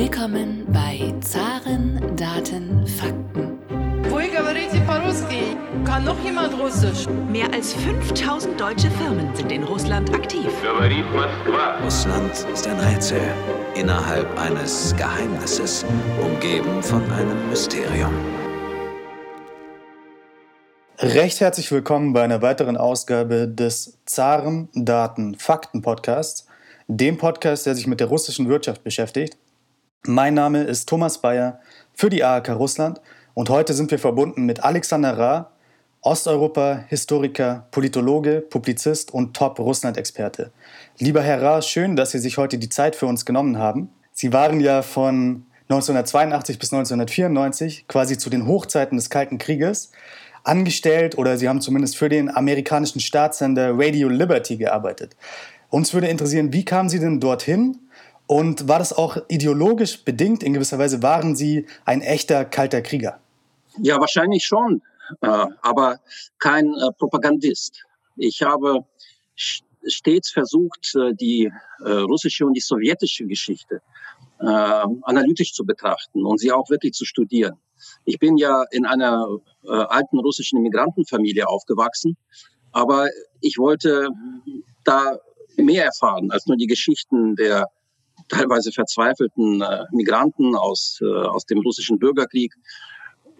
Willkommen bei Zaren, Daten, Fakten. Kann noch jemand Russisch? Mehr als 5000 deutsche Firmen sind in Russland aktiv. Russland ist ein Rätsel innerhalb eines Geheimnisses, umgeben von einem Mysterium. Recht herzlich willkommen bei einer weiteren Ausgabe des Zaren Daten Fakten Podcasts, dem Podcast, der sich mit der russischen Wirtschaft beschäftigt mein Name ist Thomas Bayer für die AHK Russland und heute sind wir verbunden mit Alexander Ra, Osteuropa-Historiker, Politologe, Publizist und Top-Russland-Experte. Lieber Herr Ra, schön, dass Sie sich heute die Zeit für uns genommen haben. Sie waren ja von 1982 bis 1994 quasi zu den Hochzeiten des Kalten Krieges angestellt oder Sie haben zumindest für den amerikanischen Staatssender Radio Liberty gearbeitet. Uns würde interessieren, wie kamen Sie denn dorthin und war das auch ideologisch bedingt? In gewisser Weise waren Sie ein echter kalter Krieger? Ja, wahrscheinlich schon, äh, aber kein äh, Propagandist. Ich habe stets versucht, äh, die russische und die sowjetische Geschichte analytisch zu betrachten und sie auch wirklich zu studieren. Ich bin ja in einer alten russischen Immigrantenfamilie aufgewachsen, aber ich wollte da mehr erfahren als nur die Geschichten der teilweise verzweifelten Migranten aus, aus dem russischen Bürgerkrieg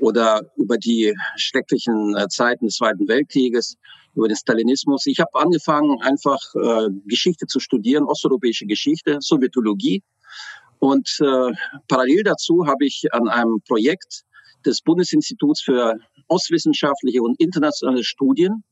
oder über die schrecklichen äh, Zeiten des Zweiten Weltkrieges, über den Stalinismus. Ich habe angefangen, einfach äh, Geschichte zu studieren, osteuropäische Geschichte, Sowjetologie. Und äh, parallel dazu habe ich an einem Projekt des Bundesinstituts für Ostwissenschaftliche und internationale Studien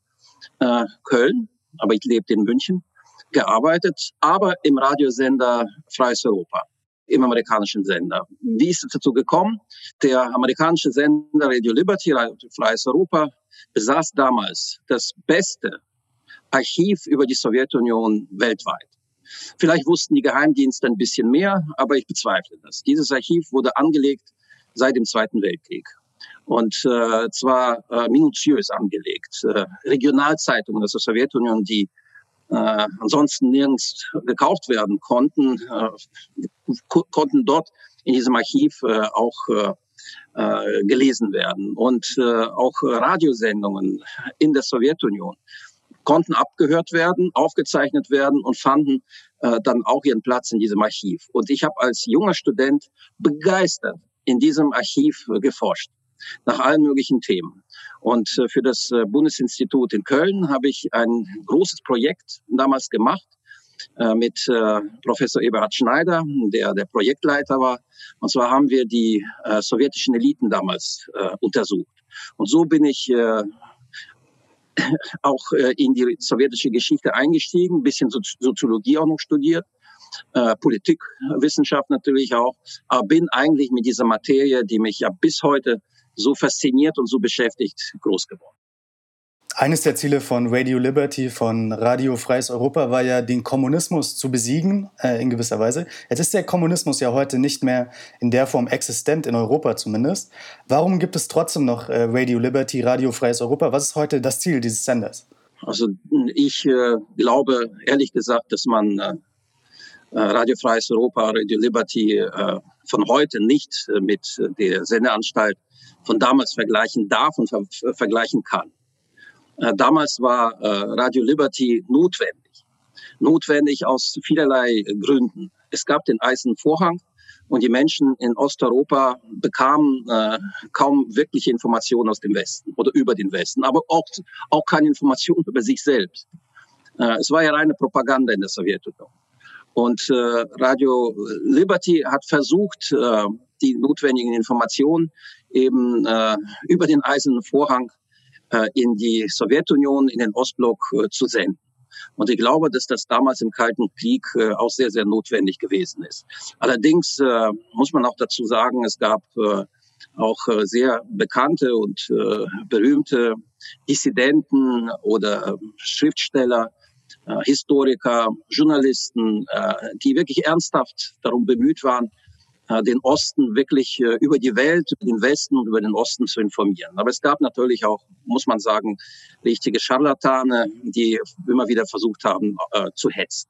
äh, Köln, aber ich lebte in München, gearbeitet, aber im Radiosender Freies Europa im amerikanischen Sender. Wie ist es dazu gekommen? Der amerikanische Sender Radio Liberty, Freies Europa, besaß damals das beste Archiv über die Sowjetunion weltweit. Vielleicht wussten die Geheimdienste ein bisschen mehr, aber ich bezweifle das. Dieses Archiv wurde angelegt seit dem Zweiten Weltkrieg. Und äh, zwar äh, minutiös angelegt. Äh, Regionalzeitungen aus der Sowjetunion, die äh, ansonsten nirgends gekauft werden konnten, äh, konnten dort in diesem Archiv äh, auch äh, äh, gelesen werden. Und äh, auch Radiosendungen in der Sowjetunion konnten abgehört werden, aufgezeichnet werden und fanden äh, dann auch ihren Platz in diesem Archiv. Und ich habe als junger Student begeistert in diesem Archiv äh, geforscht nach allen möglichen Themen. Und äh, für das äh, Bundesinstitut in Köln habe ich ein großes Projekt damals gemacht äh, mit Professor Eberhard Schneider, der der Projektleiter war. Und zwar haben wir die sowjetischen Eliten damals untersucht. Und so bin ich auch in die sowjetische Geschichte eingestiegen, ein bisschen Soziologie auch noch studiert. Politikwissenschaft natürlich auch, aber bin eigentlich mit dieser Materie, die mich ja bis heute so fasziniert und so beschäftigt groß geworden. Eines der Ziele von Radio Liberty, von Radio Freies Europa, war ja, den Kommunismus zu besiegen, äh, in gewisser Weise. Jetzt ist der Kommunismus ja heute nicht mehr in der Form existent, in Europa zumindest. Warum gibt es trotzdem noch äh, Radio Liberty, Radio Freies Europa? Was ist heute das Ziel dieses Senders? Also ich äh, glaube ehrlich gesagt, dass man äh, äh, Radio Freies Europa, Radio Liberty äh, von heute nicht mit der Sendeanstalt von damals vergleichen darf und ver vergleichen kann. Äh, damals war äh, Radio Liberty notwendig. Notwendig aus vielerlei Gründen. Es gab den Eisernen Vorhang und die Menschen in Osteuropa bekamen äh, kaum wirkliche Informationen aus dem Westen oder über den Westen, aber auch, auch keine Informationen über sich selbst. Äh, es war ja reine Propaganda in der Sowjetunion. Und äh, Radio Liberty hat versucht, äh, die notwendigen Informationen eben äh, über den Eisernen Vorhang äh, in die Sowjetunion, in den Ostblock äh, zu senden. Und ich glaube, dass das damals im Kalten Krieg äh, auch sehr, sehr notwendig gewesen ist. Allerdings äh, muss man auch dazu sagen, es gab äh, auch äh, sehr bekannte und äh, berühmte Dissidenten oder äh, Schriftsteller, äh, Historiker, Journalisten, äh, die wirklich ernsthaft darum bemüht waren, den Osten wirklich äh, über die Welt, über den Westen und über den Osten zu informieren. Aber es gab natürlich auch, muss man sagen, richtige Scharlatane, die immer wieder versucht haben äh, zu hetzen.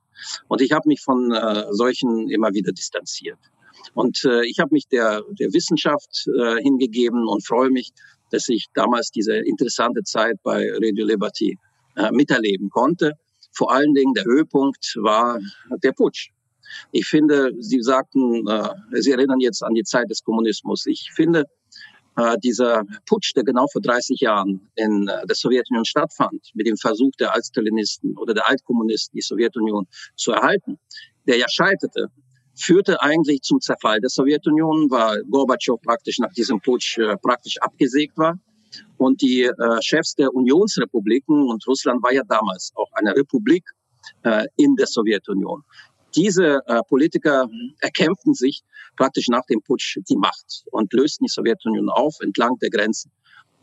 Und ich habe mich von äh, solchen immer wieder distanziert. Und äh, ich habe mich der, der Wissenschaft äh, hingegeben und freue mich, dass ich damals diese interessante Zeit bei Radio Liberty äh, miterleben konnte. Vor allen Dingen der Höhepunkt war der Putsch. Ich finde, Sie sagten, äh, Sie erinnern jetzt an die Zeit des Kommunismus. Ich finde, äh, dieser Putsch, der genau vor 30 Jahren in äh, der Sowjetunion stattfand, mit dem Versuch der Altstalinisten oder der Altkommunisten, die Sowjetunion zu erhalten, der ja scheiterte, führte eigentlich zum Zerfall der Sowjetunion, weil Gorbatschow praktisch nach diesem Putsch äh, praktisch abgesägt war. Und die äh, Chefs der Unionsrepubliken, und Russland war ja damals auch eine Republik äh, in der Sowjetunion, diese äh, Politiker erkämpften sich praktisch nach dem Putsch die Macht und lösten die Sowjetunion auf entlang der Grenzen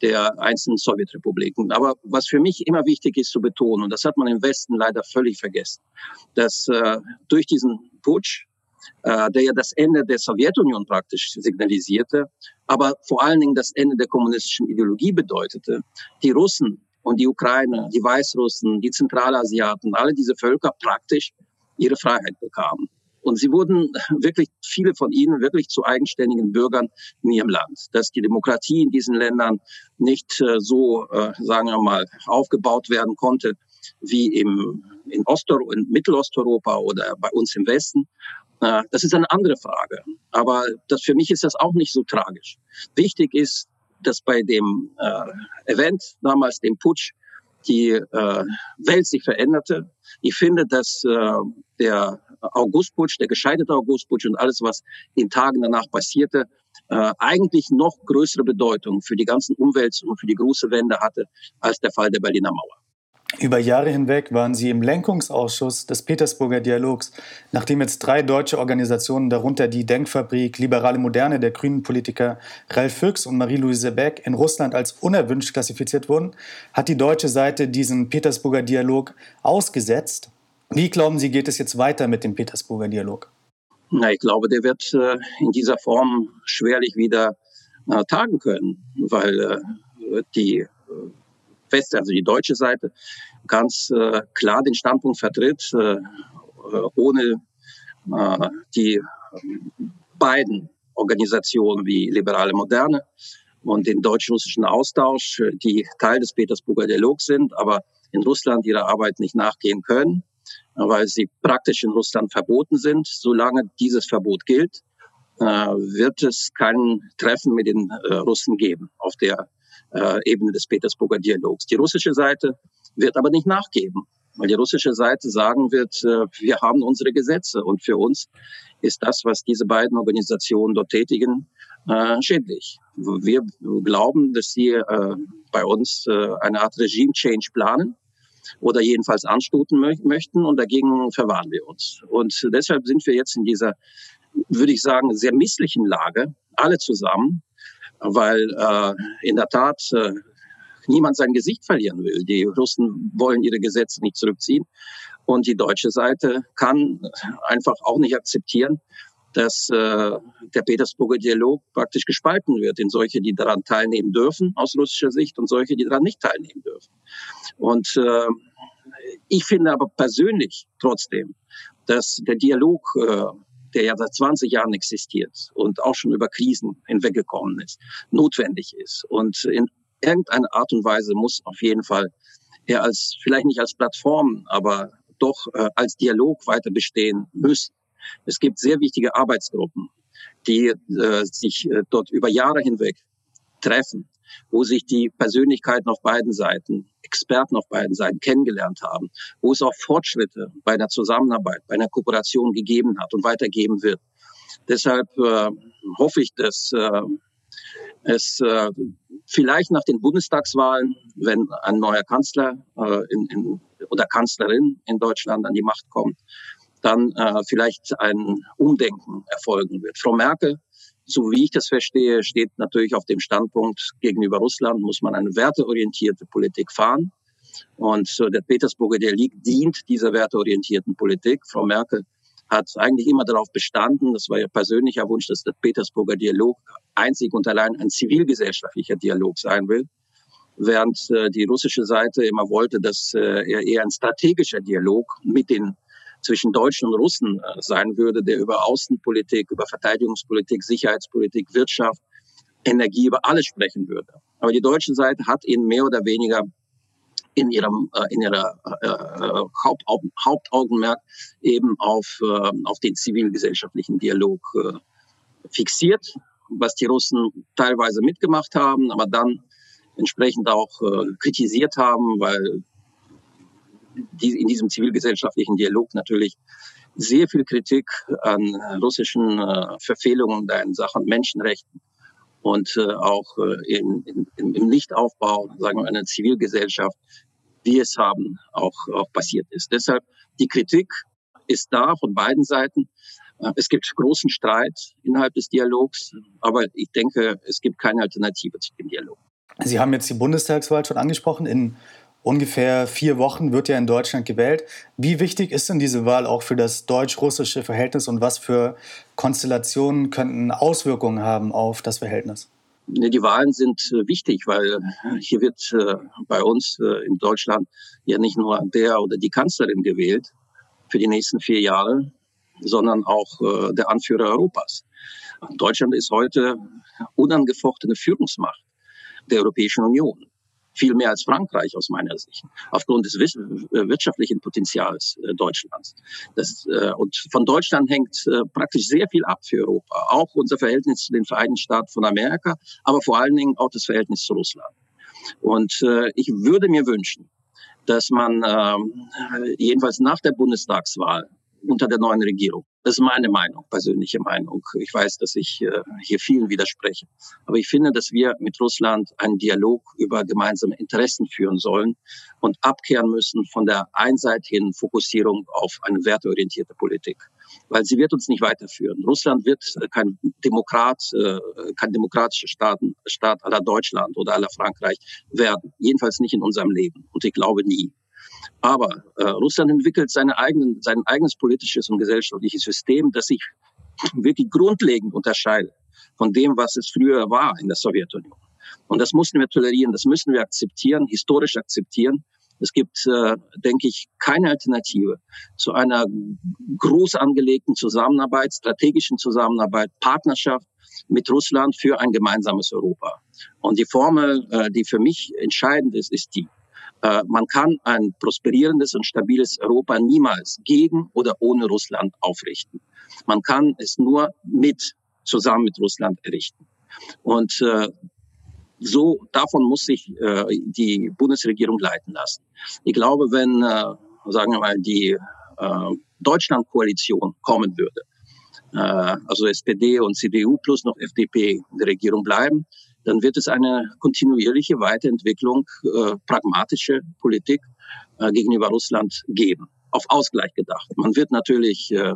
der einzelnen Sowjetrepubliken. Aber was für mich immer wichtig ist zu betonen, und das hat man im Westen leider völlig vergessen, dass äh, durch diesen Putsch, äh, der ja das Ende der Sowjetunion praktisch signalisierte, aber vor allen Dingen das Ende der kommunistischen Ideologie bedeutete, die Russen und die Ukrainer, die Weißrussen, die Zentralasiaten, alle diese Völker praktisch ihre Freiheit bekamen. Und sie wurden wirklich, viele von ihnen wirklich zu eigenständigen Bürgern in ihrem Land. Dass die Demokratie in diesen Ländern nicht äh, so, äh, sagen wir mal, aufgebaut werden konnte wie im, in, Osteuropa, in Mittelosteuropa oder bei uns im Westen. Äh, das ist eine andere Frage. Aber das, für mich ist das auch nicht so tragisch. Wichtig ist, dass bei dem Event damals, dem Putsch, die äh, Welt sich veränderte. Ich finde, dass äh, der Augustputsch, der gescheiterte Augustputsch und alles, was in Tagen danach passierte, äh, eigentlich noch größere Bedeutung für die ganzen Umwelt und für die große Wende hatte als der Fall der Berliner Mauer. Über Jahre hinweg waren Sie im Lenkungsausschuss des Petersburger Dialogs, nachdem jetzt drei deutsche Organisationen, darunter die Denkfabrik Liberale Moderne der grünen Politiker Ralf Füchs und Marie-Louise Beck, in Russland als unerwünscht klassifiziert wurden, hat die deutsche Seite diesen Petersburger Dialog ausgesetzt. Wie glauben Sie, geht es jetzt weiter mit dem Petersburger Dialog? Na, ich glaube, der wird äh, in dieser Form schwerlich wieder äh, tagen können, weil äh, die äh, West, also die deutsche Seite, ganz äh, klar den Standpunkt vertritt, äh, äh ohne äh, die beiden Organisationen wie Liberale Moderne und den deutsch-russischen Austausch, die Teil des Petersburger Dialogs sind, aber in Russland ihrer Arbeit nicht nachgehen können, weil sie praktisch in Russland verboten sind. Solange dieses Verbot gilt, äh, wird es kein Treffen mit den äh, Russen geben auf der äh, Ebene des Petersburger Dialogs. Die russische Seite wird aber nicht nachgeben, weil die russische Seite sagen wird, äh, wir haben unsere Gesetze und für uns ist das, was diese beiden Organisationen dort tätigen, äh, schädlich. Wir glauben, dass sie äh, bei uns äh, eine Art Regime-Change planen oder jedenfalls anstuten mö möchten und dagegen verwahren wir uns. Und deshalb sind wir jetzt in dieser, würde ich sagen, sehr misslichen Lage, alle zusammen, weil äh, in der Tat äh, niemand sein Gesicht verlieren will. Die Russen wollen ihre Gesetze nicht zurückziehen und die deutsche Seite kann einfach auch nicht akzeptieren, dass äh, der Petersburger Dialog praktisch gespalten wird in solche, die daran teilnehmen dürfen aus russischer Sicht und solche, die daran nicht teilnehmen dürfen. Und äh, ich finde aber persönlich trotzdem, dass der Dialog äh, der ja seit 20 Jahren existiert und auch schon über Krisen hinweggekommen ist, notwendig ist. Und in irgendeiner Art und Weise muss auf jeden Fall er als, vielleicht nicht als Plattform, aber doch äh, als Dialog weiter bestehen müssen. Es gibt sehr wichtige Arbeitsgruppen, die äh, sich äh, dort über Jahre hinweg treffen, wo sich die Persönlichkeiten auf beiden Seiten, Experten auf beiden Seiten kennengelernt haben, wo es auch Fortschritte bei der Zusammenarbeit, bei einer Kooperation gegeben hat und weitergeben wird. Deshalb äh, hoffe ich, dass äh, es äh, vielleicht nach den Bundestagswahlen, wenn ein neuer Kanzler äh, in, in, oder Kanzlerin in Deutschland an die Macht kommt, dann äh, vielleicht ein Umdenken erfolgen wird. Frau Merkel so wie ich das verstehe, steht natürlich auf dem Standpunkt, gegenüber Russland muss man eine werteorientierte Politik fahren. Und der Petersburger Dialog dient dieser werteorientierten Politik. Frau Merkel hat eigentlich immer darauf bestanden, das war ihr persönlicher Wunsch, dass der Petersburger Dialog einzig und allein ein zivilgesellschaftlicher Dialog sein will, während äh, die russische Seite immer wollte, dass äh, er eher ein strategischer Dialog mit den zwischen Deutschen und Russen äh, sein würde, der über Außenpolitik, über Verteidigungspolitik, Sicherheitspolitik, Wirtschaft, Energie, über alles sprechen würde. Aber die deutsche Seite hat ihn mehr oder weniger in ihrem äh, in ihrer äh, Hauptaugen, Hauptaugenmerk eben auf äh, auf den zivilgesellschaftlichen Dialog äh, fixiert, was die Russen teilweise mitgemacht haben, aber dann entsprechend auch äh, kritisiert haben, weil in diesem zivilgesellschaftlichen Dialog natürlich sehr viel Kritik an russischen äh, Verfehlungen in Sachen Menschenrechten und äh, auch äh, in, in, im Nichtaufbau, sagen wir, einer Zivilgesellschaft, wie es haben, auch, auch passiert ist. Deshalb die Kritik ist da von beiden Seiten. Es gibt großen Streit innerhalb des Dialogs, aber ich denke, es gibt keine Alternative zu dem Dialog. Sie haben jetzt die Bundestagswahl schon angesprochen. In ungefähr vier Wochen wird ja in Deutschland gewählt. Wie wichtig ist denn diese Wahl auch für das deutsch-russische Verhältnis und was für Konstellationen könnten Auswirkungen haben auf das Verhältnis? Die Wahlen sind äh, wichtig, weil hier wird äh, bei uns äh, in Deutschland ja nicht nur der oder die Kanzlerin gewählt für die nächsten vier Jahre, sondern auch der Anführer Europas. Deutschland ist heute unangefochtene Führungsmacht der Europäischen Union viel mehr als Frankreich aus meiner Sicht, aufgrund des äh, wirtschaftlichen Potenzials äh, Deutschlands. Das, äh, und von Deutschland hängt praktisch sehr viel ab für Europa, auch unser Verhältnis zu den Vereinigten Staaten von Amerika, aber vor allen Dingen auch das Verhältnis zu Russland. Und ich würde mir wünschen, dass man äh, jedenfalls nach der Bundestagswahl unter der neuen Regierung. Das ist meine Meinung, persönliche Meinung. Ich weiß, dass ich äh, hier vielen widerspreche. Aber ich finde, dass wir mit Russland einen Dialog über gemeinsame Interessen führen sollen und abkehren müssen von der einseitigen Fokussierung auf eine werteorientierte Politik. Weil sie wird uns nicht weiterführen. Russland wird kein Demokrat, äh, kein demokratischer Staat, Staat aller Deutschland oder aller Frankreich werden. Jedenfalls nicht in unserem Leben. Und ich glaube nie. Aber äh, Russland entwickelt seine eigenen, sein eigenes politisches und gesellschaftliches System, das sich wirklich grundlegend unterscheidet von dem, was es früher war in der Sowjetunion. Und das mussten wir tolerieren, das müssen wir akzeptieren, historisch akzeptieren. Es gibt, äh, denke ich, keine Alternative zu einer groß angelegten Zusammenarbeit, strategischen Zusammenarbeit, Partnerschaft mit Russland für ein gemeinsames Europa. Und die Formel, äh, die für mich entscheidend ist, ist die. Äh, man kann ein prosperierendes und stabiles Europa niemals gegen oder ohne Russland aufrichten. Man kann es nur mit, zusammen mit Russland errichten. Und äh, so davon muss sich äh, die Bundesregierung leiten lassen. Ich glaube, wenn, äh, sagen wir mal, die äh, Deutschlandkoalition kommen würde, äh, also SPD und CDU plus noch FDP in der Regierung bleiben, dann wird es eine kontinuierliche Weiterentwicklung äh, pragmatische Politik äh, gegenüber Russland geben. Auf Ausgleich gedacht. Man wird natürlich äh,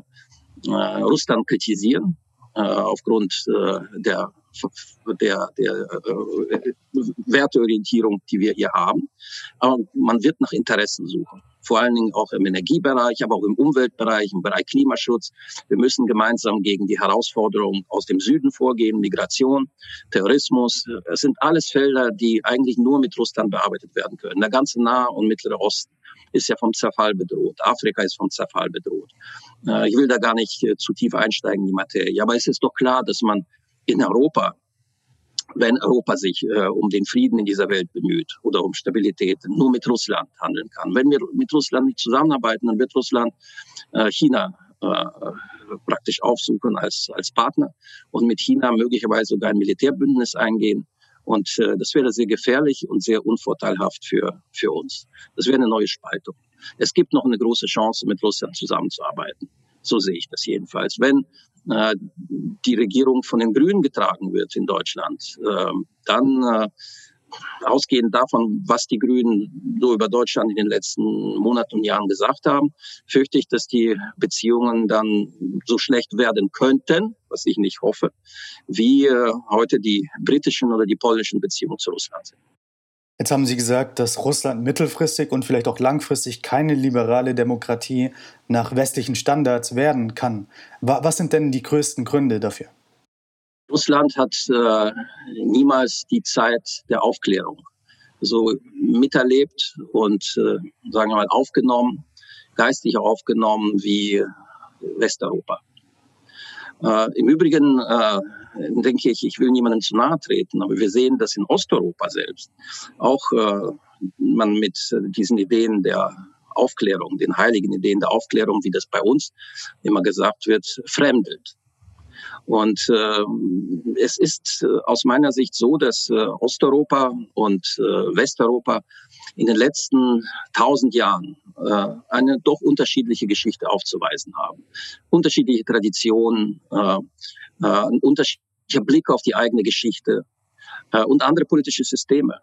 äh, Russland kritisieren äh, aufgrund äh, der der, der äh, Werteorientierung, die wir hier haben. Aber man wird nach Interessen suchen vor allen Dingen auch im Energiebereich, aber auch im Umweltbereich, im Bereich Klimaschutz. Wir müssen gemeinsam gegen die Herausforderungen aus dem Süden vorgehen, Migration, Terrorismus. Es sind alles Felder, die eigentlich nur mit Russland bearbeitet werden können. Der ganze Nahe und Mittlere Osten ist ja vom Zerfall bedroht. Afrika ist vom Zerfall bedroht. Äh, ich will da gar nicht äh, zu tief einsteigen in die Materie. Aber es ist doch klar, dass man in Europa wenn Europa sich äh, um den Frieden in dieser Welt bemüht oder um Stabilität, nur mit Russland handeln kann. Wenn wir mit Russland nicht zusammenarbeiten, dann wird Russland äh, China äh, praktisch aufsuchen als, als Partner und mit China möglicherweise sogar ein Militärbündnis eingehen. Und äh, das wäre sehr gefährlich und sehr unvorteilhaft für, für uns. Das wäre eine neue Spaltung. Es gibt noch eine große Chance, mit Russland zusammenzuarbeiten. So sehe ich das jedenfalls. Wenn äh, die Regierung von den Grünen getragen wird in Deutschland, äh, dann äh, ausgehend davon, was die Grünen so über Deutschland in den letzten Monaten und Jahren gesagt haben, fürchte ich, dass die Beziehungen dann so schlecht werden könnten, was ich nicht hoffe, wie äh, heute die britischen oder die polnischen Beziehungen zu Russland sind. Jetzt haben Sie gesagt, dass Russland mittelfristig und vielleicht auch langfristig keine liberale Demokratie nach westlichen Standards werden kann. Was sind denn die größten Gründe dafür? Russland hat äh, niemals die Zeit der Aufklärung so miterlebt und, äh, sagen wir mal, aufgenommen geistig aufgenommen wie Westeuropa. Äh, Im Übrigen äh, denke ich, ich will niemandem zu nahe treten, aber wir sehen, dass in Osteuropa selbst auch äh, man mit diesen Ideen der Aufklärung, den heiligen Ideen der Aufklärung, wie das bei uns immer gesagt wird, fremdelt. Und äh, es ist äh, aus meiner Sicht so, dass äh, Osteuropa und äh, Westeuropa in den letzten tausend Jahren äh, eine doch unterschiedliche Geschichte aufzuweisen haben. Unterschiedliche Traditionen, äh, äh, ein unterschiedlicher Blick auf die eigene Geschichte äh, und andere politische Systeme.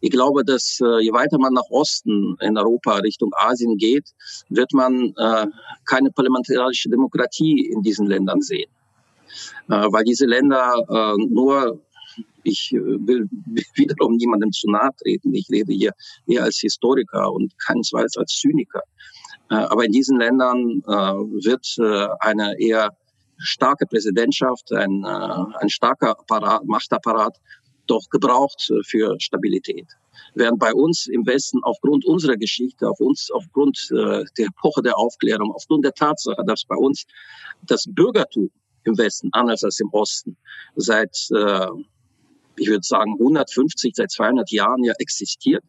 Ich glaube, dass äh, je weiter man nach Osten in Europa Richtung Asien geht, wird man äh, keine parlamentarische Demokratie in diesen Ländern sehen. Äh, weil diese Länder äh, nur ich äh, will wiederum niemandem zu nahe treten. Ich rede hier eher als Historiker und keinesfalls als Zyniker. Äh, aber in diesen Ländern äh, wird eine eher starke Präsidentschaft, ein, ein starker Apparat, Machtapparat doch gebraucht für Stabilität. Während bei uns im Westen aufgrund unserer Geschichte, auf uns, aufgrund der Epoche der Aufklärung, aufgrund der Tatsache, dass bei uns das Bürgertum im Westen anders als im Osten seit ich würde sagen, 150, seit 200 Jahren ja existiert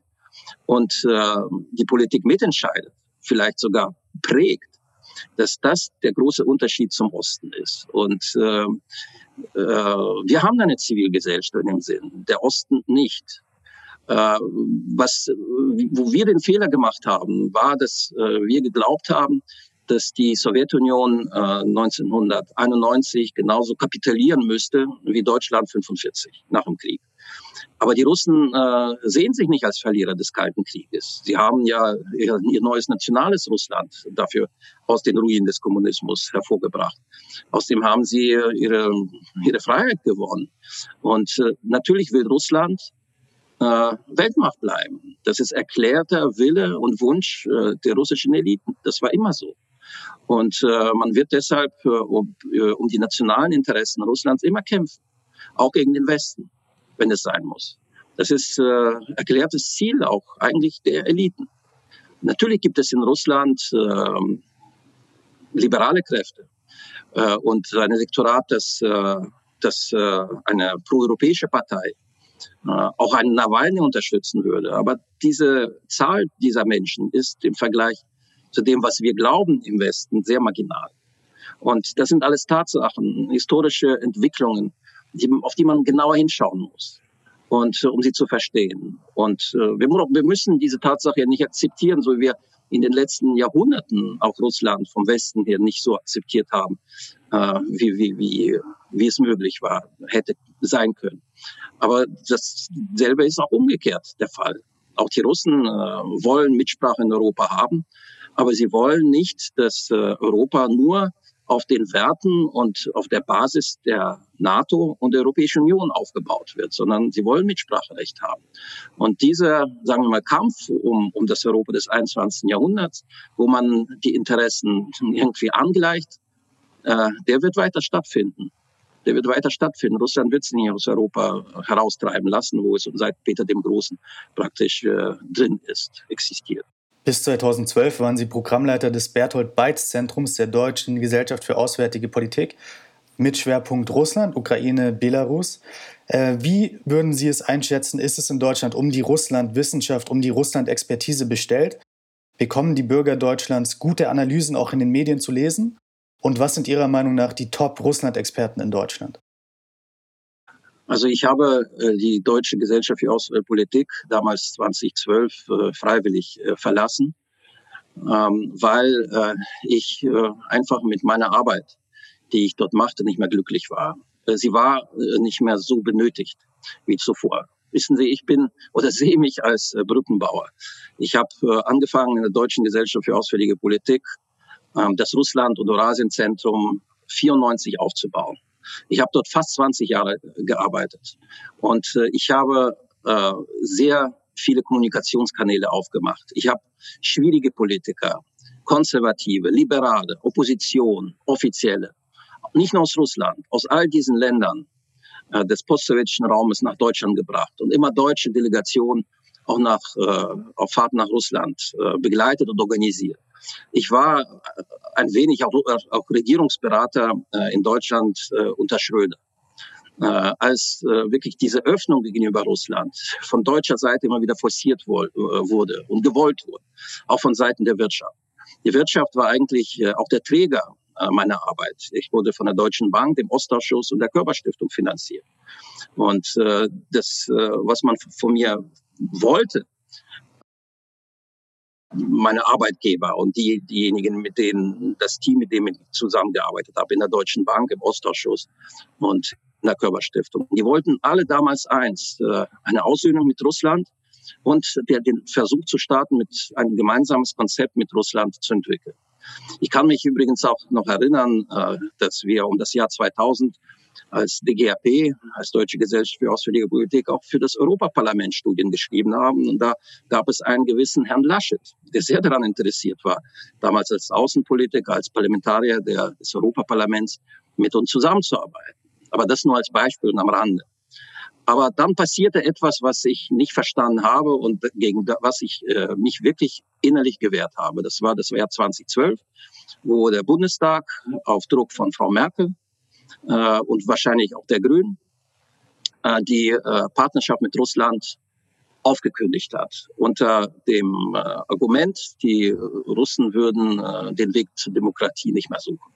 und äh, die Politik mitentscheidet, vielleicht sogar prägt, dass das der große Unterschied zum Osten ist. Und äh, äh, wir haben eine Zivilgesellschaft dem Sinn, der Osten nicht. Äh, was, wo wir den Fehler gemacht haben, war, dass äh, wir geglaubt haben, dass die Sowjetunion äh, 1991 genauso kapitulieren müsste wie Deutschland 45 nach dem Krieg. Aber die Russen äh, sehen sich nicht als Verlierer des Kalten Krieges. Sie haben ja ihr, ihr neues nationales Russland dafür aus den Ruinen des Kommunismus hervorgebracht. Außerdem haben sie ihre, ihre Freiheit gewonnen. Und äh, natürlich will Russland äh, Weltmacht bleiben. Das ist erklärter Wille und Wunsch äh, der russischen Eliten. Das war immer so. Und äh, man wird deshalb äh, um, äh, um die nationalen Interessen Russlands immer kämpfen, auch gegen den Westen, wenn es sein muss. Das ist äh, erklärtes Ziel auch eigentlich der Eliten. Natürlich gibt es in Russland äh, liberale Kräfte äh, und ein Elektorat, das, äh, das äh, eine proeuropäische Partei äh, auch einen Nawalny unterstützen würde. Aber diese Zahl dieser Menschen ist im Vergleich zu dem, was wir glauben im Westen, sehr marginal. Und das sind alles Tatsachen, historische Entwicklungen, die, auf die man genauer hinschauen muss und um sie zu verstehen. Und äh, wir, wir müssen diese Tatsache ja nicht akzeptieren, so wie wir in den letzten Jahrhunderten auch Russland vom Westen her nicht so akzeptiert haben, äh, wie, wie, wie, wie es möglich war, hätte sein können. Aber dasselbe ist auch umgekehrt der Fall. Auch die Russen äh, wollen Mitsprache in Europa haben. Aber sie wollen nicht, dass äh, Europa nur auf den Werten und auf der Basis der NATO und der Europäischen Union aufgebaut wird, sondern sie wollen Mitspracherecht haben. Und dieser, sagen wir mal, Kampf um, um das Europa des 21. Jahrhunderts, wo man die Interessen irgendwie angleicht, äh, der wird weiter stattfinden. Der wird weiter stattfinden. Russland wird es nicht aus Europa heraustreiben lassen, wo es seit Peter dem Großen praktisch äh, drin ist, existiert. Bis 2012 waren Sie Programmleiter des Berthold Beitz Zentrums der Deutschen Gesellschaft für Auswärtige Politik mit Schwerpunkt Russland, Ukraine, Belarus. Äh, wie würden Sie es einschätzen? Ist es in Deutschland um die Russland-Wissenschaft, um die Russland-Expertise bestellt? Bekommen die Bürger Deutschlands gute Analysen auch in den Medien zu lesen? Und was sind Ihrer Meinung nach die Top-Russland-Experten in Deutschland? Also ich habe äh, die Deutsche Gesellschaft für Außenpolitik damals 2012 äh, freiwillig äh, verlassen, ähm, weil äh, ich äh, einfach mit meiner Arbeit, die ich dort machte, nicht mehr glücklich war. Äh, sie war äh, nicht mehr so benötigt wie zuvor. Wissen Sie, ich bin oder sehe mich als äh, Brückenbauer. Ich habe äh, angefangen in der Deutschen Gesellschaft für Auswärtige Politik äh, das Russland- und Eurasienzentrum 94 aufzubauen. Ich habe dort fast 20 Jahre gearbeitet und äh, ich habe äh, sehr viele Kommunikationskanäle aufgemacht. Ich habe schwierige Politiker, Konservative, Liberale, Opposition, Offizielle, nicht nur aus Russland, aus all diesen Ländern äh, des postsowjetischen Raumes nach Deutschland gebracht und immer deutsche Delegationen auch nach, äh, auf Fahrt nach Russland äh, begleitet und organisiert. Ich war ein wenig auch, auch Regierungsberater äh, in Deutschland äh, unter Schröder. Äh, als äh, wirklich diese Öffnung gegenüber Russland von deutscher Seite immer wieder forciert wo, äh, wurde und gewollt wurde, auch von Seiten der Wirtschaft. Die Wirtschaft war eigentlich äh, auch der Träger äh, meiner Arbeit. Ich wurde von der Deutschen Bank, dem Ostausschuss und der Körperstiftung finanziert. Und äh, das, äh, was man von mir wollte, meine Arbeitgeber und die, diejenigen, mit denen, das Team, mit dem ich zusammengearbeitet habe, in der Deutschen Bank, im Ostausschuss und in der Körperstiftung. Die wollten alle damals eins, äh, eine Aussöhnung mit Russland und den Versuch zu starten, mit ein gemeinsames Konzept mit Russland zu entwickeln. Ich kann mich übrigens auch noch erinnern, äh, dass wir um das Jahr 2000 als DGAP, als Deutsche Gesellschaft für Auswärtige Politik, auch für das Europaparlament Studien geschrieben haben. Und da gab es einen gewissen Herrn Laschet, der sehr daran interessiert war, damals als Außenpolitiker, als Parlamentarier des Europaparlaments mit uns zusammenzuarbeiten. Aber das nur als Beispiel und am Rande. Aber dann passierte etwas, was ich nicht verstanden habe und gegen was ich äh, mich wirklich innerlich gewehrt habe. Das war das Jahr 2012, wo der Bundestag auf Druck von Frau Merkel äh, und wahrscheinlich auch der Grünen äh, die äh, Partnerschaft mit Russland aufgekündigt hat. Unter dem äh, Argument, die Russen würden äh, den Weg zur Demokratie nicht mehr suchen.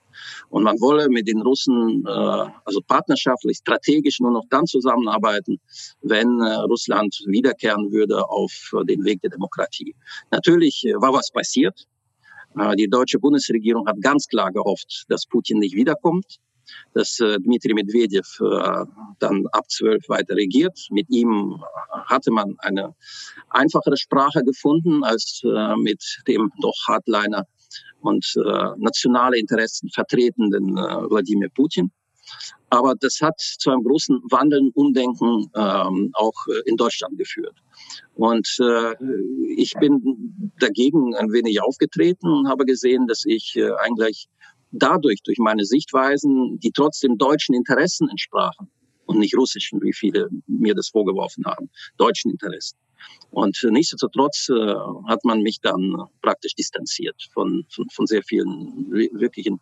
Und man wolle mit den Russen äh, also partnerschaftlich, strategisch nur noch dann zusammenarbeiten, wenn Russland wiederkehren würde auf den Weg der Demokratie. Natürlich war was passiert. Die deutsche Bundesregierung hat ganz klar gehofft, dass Putin nicht wiederkommt dass äh, Dmitri Medvedev äh, dann ab zwölf weiter regiert. Mit ihm hatte man eine einfachere Sprache gefunden als äh, mit dem doch Hardliner und äh, nationale Interessen vertretenden äh, Wladimir Putin. Aber das hat zu einem großen Wandeln, Umdenken ähm, auch äh, in Deutschland geführt. Und äh, ich bin dagegen ein wenig aufgetreten und habe gesehen, dass ich äh, eigentlich dadurch, durch meine Sichtweisen, die trotzdem deutschen Interessen entsprachen und nicht russischen, wie viele mir das vorgeworfen haben, deutschen Interessen. Und nichtsdestotrotz äh, hat man mich dann praktisch distanziert von, von, von sehr vielen wirklichen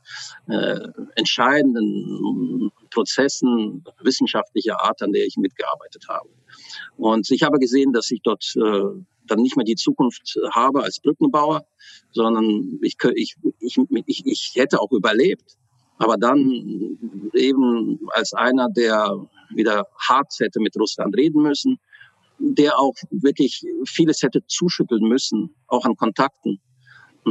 äh, entscheidenden Prozessen wissenschaftlicher Art, an der ich mitgearbeitet habe. Und ich habe gesehen, dass ich dort äh, dann nicht mehr die Zukunft habe als Brückenbauer, sondern ich, ich, ich, ich, ich hätte auch überlebt. Aber dann eben als einer, der wieder hart hätte mit Russland reden müssen, der auch wirklich vieles hätte zuschütteln müssen, auch an Kontakten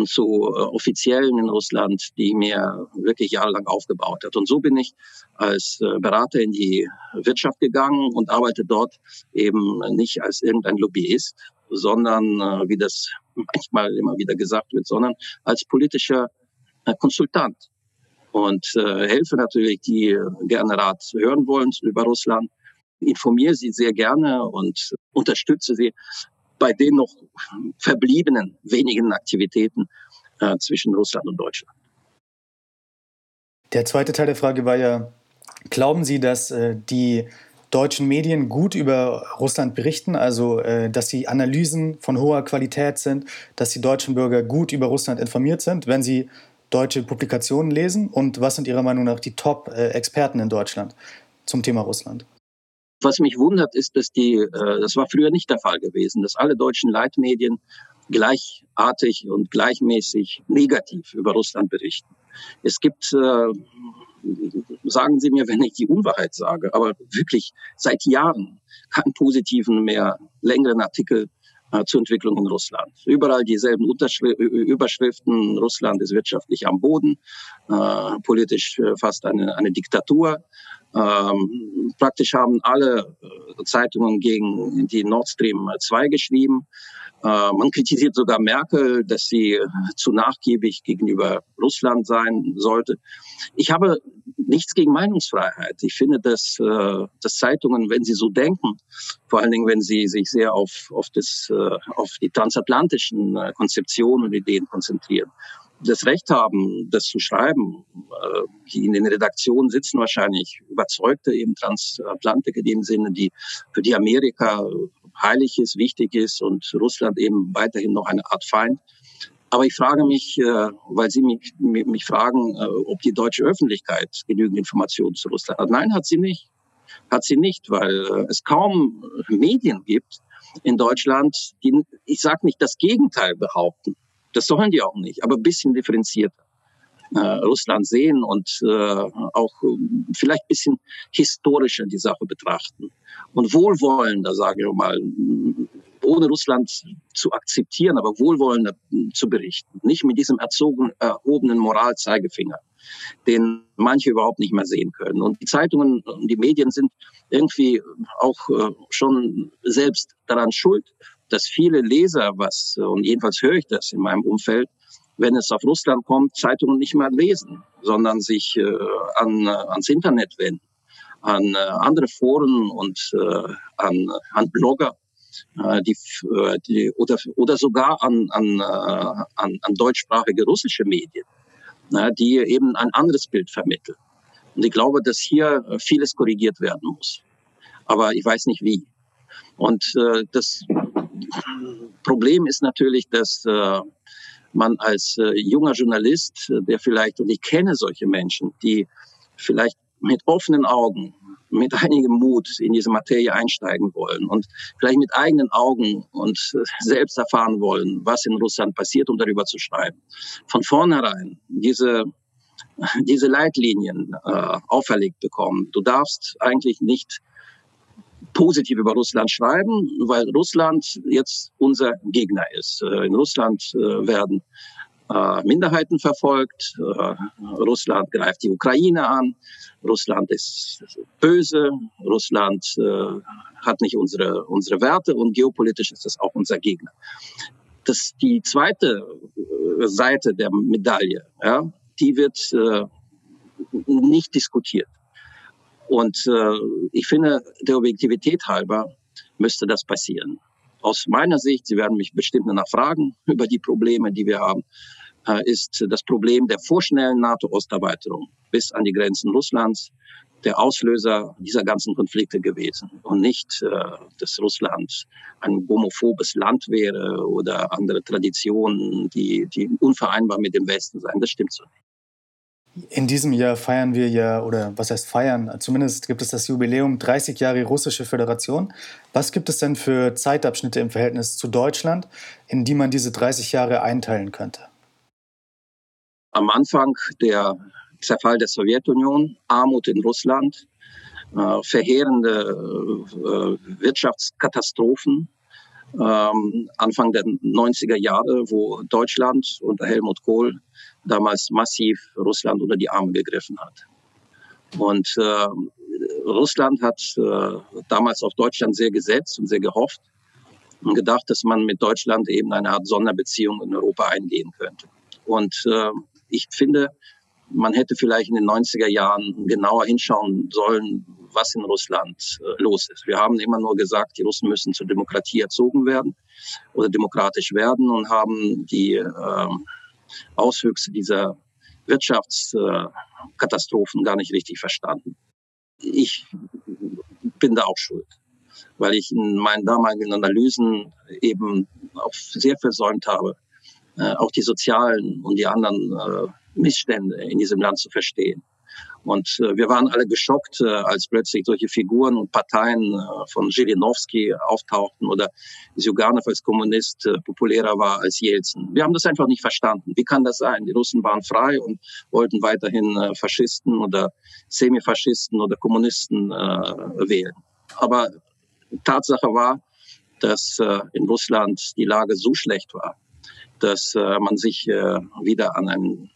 zu äh, Offiziellen in Russland, die mir wirklich jahrelang aufgebaut hat. Und so bin ich als äh, Berater in die Wirtschaft gegangen und arbeite dort eben nicht als irgendein Lobbyist, sondern, äh, wie das manchmal immer wieder gesagt wird, sondern als politischer äh, Konsultant. Und äh, helfe natürlich, die gerne Rat hören wollen über Russland, informiere sie sehr gerne und unterstütze sie bei den noch verbliebenen wenigen Aktivitäten zwischen Russland und Deutschland. Der zweite Teil der Frage war ja, glauben Sie, dass die deutschen Medien gut über Russland berichten, also äh, dass die Analysen von hoher Qualität sind, dass die deutschen Bürger gut über Russland informiert sind, wenn sie deutsche Publikationen lesen? Und was sind Ihrer Meinung nach die Top-Experten in Deutschland zum Thema Russland? Was mich wundert, ist, dass die, äh, das war früher nicht der Fall gewesen, dass alle deutschen Leitmedien gleichartig und gleichmäßig negativ über Russland berichten. Es gibt äh, sagen Sie mir, wenn ich die Unwahrheit sage, aber wirklich seit Jahren keinen positiven mehr längeren Artikel äh, zur Entwicklung in Russland. Überall dieselben Unterschri Überschriften. Russland ist wirtschaftlich am Boden, äh, politisch äh, fast eine, eine Diktatur. Ähm, praktisch haben alle äh, Zeitungen gegen die Nord Stream 2 geschrieben. Äh, man kritisiert sogar Merkel, dass sie zu nachgiebig gegenüber Russland sein sollte. Ich habe nichts gegen Meinungsfreiheit. Ich finde, dass, äh, dass Zeitungen, wenn sie so denken, vor allen Dingen, wenn sie sich sehr auf, auf, das, äh, auf die transatlantischen Konzeptionen und Ideen konzentrieren, das Recht haben, das zu schreiben. Die in den Redaktionen sitzen wahrscheinlich überzeugte eben Transatlantiker in dem Sinne, die für die Amerika heilig ist, wichtig ist und Russland eben weiterhin noch eine Art Feind. Aber ich frage mich, äh, weil Sie mich, mich fragen, äh, ob die deutsche Öffentlichkeit genügend Informationen zu Russland hat. Nein, hat sie nicht. Hat sie nicht, weil äh, es kaum Medien gibt in Deutschland, die, ich sage nicht das Gegenteil behaupten. Das sollen die auch nicht, aber ein bisschen differenzierter. Äh, Russland sehen und äh, auch vielleicht ein bisschen historischer die Sache betrachten. Und wohlwollender, sage ich mal, ohne Russland zu akzeptieren, aber wohlwollender zu berichten. Nicht mit diesem erzogen, erhobenen Moralzeigefinger, den manche überhaupt nicht mehr sehen können. Und die Zeitungen und die Medien sind irgendwie auch äh, schon selbst daran schuld, dass viele Leser, was, und jedenfalls höre ich das in meinem Umfeld, wenn es auf Russland kommt, Zeitungen nicht mehr lesen, sondern sich äh, an, ans Internet wenden, an äh, andere Foren und äh, an, an Blogger äh, die, äh, die, oder, oder sogar an, an, äh, an, an deutschsprachige russische Medien, die eben ein anderes Bild vermitteln. Und ich glaube, dass hier vieles korrigiert werden muss. Aber ich weiß nicht wie. Und äh, das Problem ist natürlich, dass äh, man als äh, junger Journalist, der vielleicht, und ich kenne solche Menschen, die vielleicht mit offenen Augen mit einigem Mut in diese Materie einsteigen wollen und vielleicht mit eigenen Augen und selbst erfahren wollen, was in Russland passiert, um darüber zu schreiben. Von vornherein diese diese Leitlinien äh, auferlegt bekommen. Du darfst eigentlich nicht positiv über Russland schreiben, weil Russland jetzt unser Gegner ist. Äh, in Russland äh, werden äh, Minderheiten verfolgt. Russland greift die Ukraine an. Russland ist böse. Russland hat nicht unsere, unsere Werte und geopolitisch ist es auch unser Gegner. Das die zweite Seite der Medaille, ja, die wird nicht diskutiert. Und ich finde, der Objektivität halber müsste das passieren aus meiner Sicht, Sie werden mich bestimmt danach fragen über die Probleme, die wir haben, äh, ist das Problem der vorschnellen NATO-Osterweiterung bis an die Grenzen Russlands der Auslöser dieser ganzen Konflikte gewesen und nicht, äh, dass Russland ein homophobes Land wäre oder andere Traditionen, die, die unvereinbar mit dem Westen seien. Das stimmt so nicht. In diesem Jahr feiern wir ja, oder was heißt feiern, zumindest gibt es das Jubiläum 30 Jahre Russische Föderation. Was gibt es denn für Zeitabschnitte im Verhältnis zu Deutschland, in die man diese 30 Jahre einteilen könnte? Am Anfang der Zerfall der Sowjetunion, Armut in Russland, äh, verheerende äh, Wirtschaftskatastrophen, ähm, Anfang der 90er Jahre, wo Deutschland unter Helmut Kohl damals massiv Russland unter die Arme gegriffen hat. Und äh, Russland hat äh, damals auf Deutschland sehr gesetzt und sehr gehofft und gedacht, dass man mit Deutschland eben eine Art Sonderbeziehung in Europa eingehen könnte. Und äh, ich finde, man hätte vielleicht in den 90er Jahren genauer hinschauen sollen, was in Russland äh, los ist. Wir haben immer nur gesagt, die Russen müssen zur Demokratie erzogen werden oder demokratisch werden und haben die äh, Auswüchse dieser Wirtschaftskatastrophen gar nicht richtig verstanden. Ich bin da auch schuld, weil ich in meinen damaligen Analysen eben auch sehr versäumt habe, äh, auch die sozialen und die anderen äh, Missstände in diesem Land zu verstehen. Und äh, wir waren alle geschockt, äh, als plötzlich solche Figuren und Parteien äh, von Zhirinovsky auftauchten oder Zyuganov als Kommunist äh, populärer war als Jelzin. Wir haben das einfach nicht verstanden. Wie kann das sein? Die Russen waren frei und wollten weiterhin äh, Faschisten oder Semifaschisten oder Kommunisten äh, wählen. Aber Tatsache war, dass in Russland die Lage so schlecht war, dass man sich wieder an einen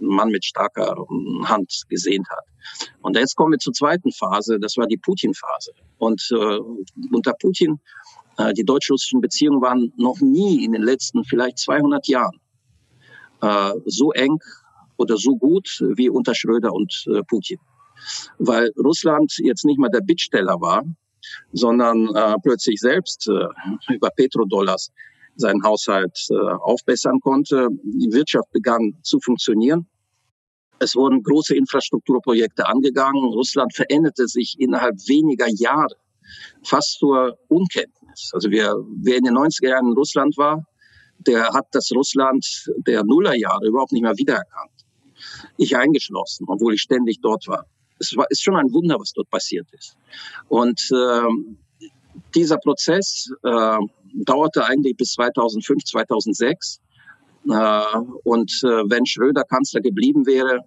Mann mit starker Hand gesehnt hat. Und jetzt kommen wir zur zweiten Phase, das war die Putin-Phase. Und äh, unter Putin, äh, die deutsch-russischen Beziehungen waren noch nie in den letzten vielleicht 200 Jahren äh, so eng oder so gut wie unter Schröder und äh, Putin. Weil Russland jetzt nicht mehr der Bittsteller war, sondern äh, plötzlich selbst äh, über Petrodollars seinen Haushalt äh, aufbessern konnte. Die Wirtschaft begann zu funktionieren. Es wurden große Infrastrukturprojekte angegangen. Russland veränderte sich innerhalb weniger Jahre fast zur Unkenntnis. Also wer, wer in den 90er Jahren in Russland war, der hat das Russland der Nullerjahre überhaupt nicht mehr wiedererkannt. Ich eingeschlossen, obwohl ich ständig dort war. Es war, ist schon ein Wunder, was dort passiert ist. Und äh, dieser Prozess äh, dauerte eigentlich bis 2005, 2006. Äh, und äh, wenn Schröder Kanzler geblieben wäre,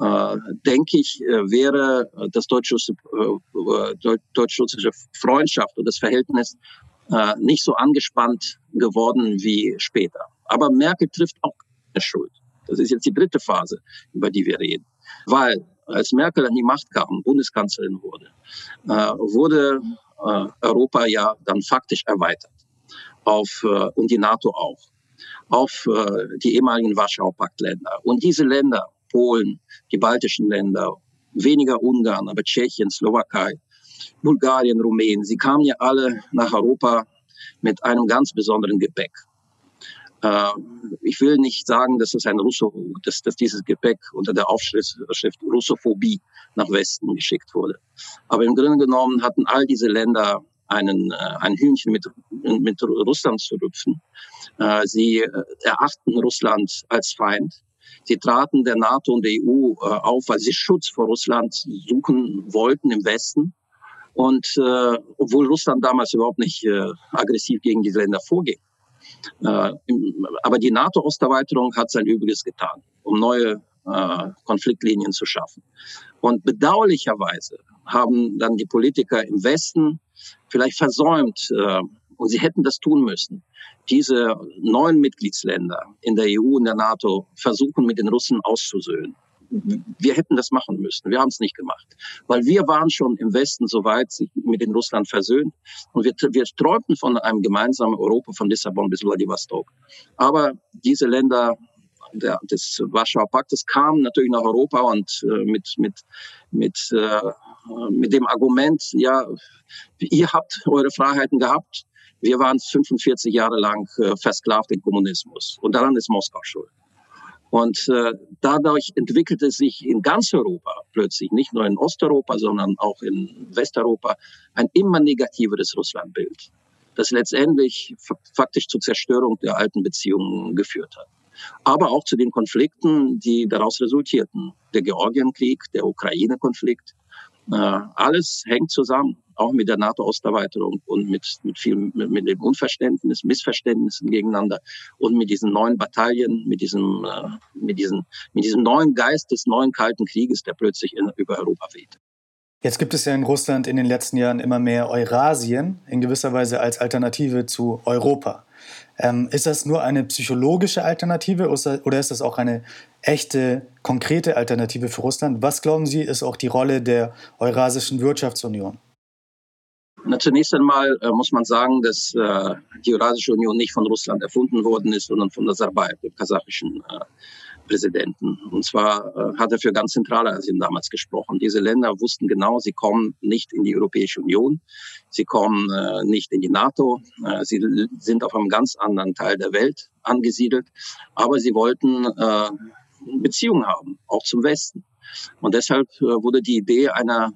äh, denke ich, äh, wäre das deutsch-russische äh, deutsch Freundschaft und das Verhältnis nicht so angespannt geworden wie später. Aber Merkel trifft auch keine Schuld. Das ist jetzt die dritte Phase, über die wir reden. Weil als Merkel an die Macht kam, Bundeskanzlerin wurde, wurde äh, Europa ja dann faktisch erweitert auf äh, und die NATO auch auf äh, die ehemaligen Warschau-Paktländer. Und diese Länder, Polen, die baltischen Länder, weniger Ungarn, aber Tschechien, Slowakei, Bulgarien, Rumänien, sie kamen ja alle nach Europa mit einem ganz besonderen Gepäck. Äh, ich will nicht sagen, dass es ein Russo, dass, dass dieses Gepäck unter der Aufschrift Russophobie nach Westen geschickt wurde. Aber im Grunde genommen hatten all diese Länder einen, äh, ein Hühnchen mit, mit Russland zu rüpfen. Äh, sie äh, erachten Russland als Feind. Sie traten der NATO und der EU auf, weil sie Schutz vor Russland suchen wollten im Westen. Und äh, obwohl Russland damals überhaupt nicht äh, aggressiv gegen diese Länder vorging. Äh, aber die NATO-Osterweiterung hat sein Übriges getan, um neue äh, Konfliktlinien zu schaffen. Und bedauerlicherweise haben dann die Politiker im Westen vielleicht versäumt, äh, und sie hätten das tun müssen, diese neuen Mitgliedsländer in der EU und der NATO versuchen, mit den Russen auszusöhnen wir hätten das machen müssen. Wir haben es nicht gemacht, weil wir waren schon im Westen so weit, sich mit den Russland versöhnt und wir, wir träumten von einem gemeinsamen Europa von Lissabon bis Vladivostok. Aber diese Länder der, des Warschauer Paktes kamen natürlich nach Europa und äh, mit mit mit äh, mit dem Argument, ja, ihr habt eure Freiheiten gehabt, wir waren 45 Jahre lang äh, versklavt im Kommunismus und daran ist Moskau schuld. Und äh, dadurch entwickelte sich in ganz Europa plötzlich, nicht nur in Osteuropa, sondern auch in Westeuropa, ein immer negativeres Russlandbild, das letztendlich faktisch zur Zerstörung der alten Beziehungen geführt hat. Aber auch zu den Konflikten, die daraus resultierten. Der Georgienkrieg, der Ukraine-Konflikt, alles hängt zusammen, auch mit der NATO-Osterweiterung und mit, mit viel, mit, mit, dem Unverständnis, Missverständnissen gegeneinander und mit diesen neuen Bataillen, mit diesem, äh, mit diesem, mit diesem neuen Geist des neuen Kalten Krieges, der plötzlich in, über Europa weht. Jetzt gibt es ja in Russland in den letzten Jahren immer mehr Eurasien, in gewisser Weise als Alternative zu Europa. Ähm, ist das nur eine psychologische Alternative oder ist das auch eine echte, konkrete Alternative für Russland? Was glauben Sie, ist auch die Rolle der Eurasischen Wirtschaftsunion? Na, zunächst einmal äh, muss man sagen, dass äh, die Eurasische Union nicht von Russland erfunden worden ist, sondern von Nazarbayev, dem kasachischen äh, Präsidenten. Und zwar äh, hat er für ganz Zentralasien damals gesprochen. Diese Länder wussten genau, sie kommen nicht in die Europäische Union, sie kommen äh, nicht in die NATO, äh, sie sind auf einem ganz anderen Teil der Welt angesiedelt, aber sie wollten Beziehungen haben, auch zum Westen. Und deshalb wurde die Idee einer,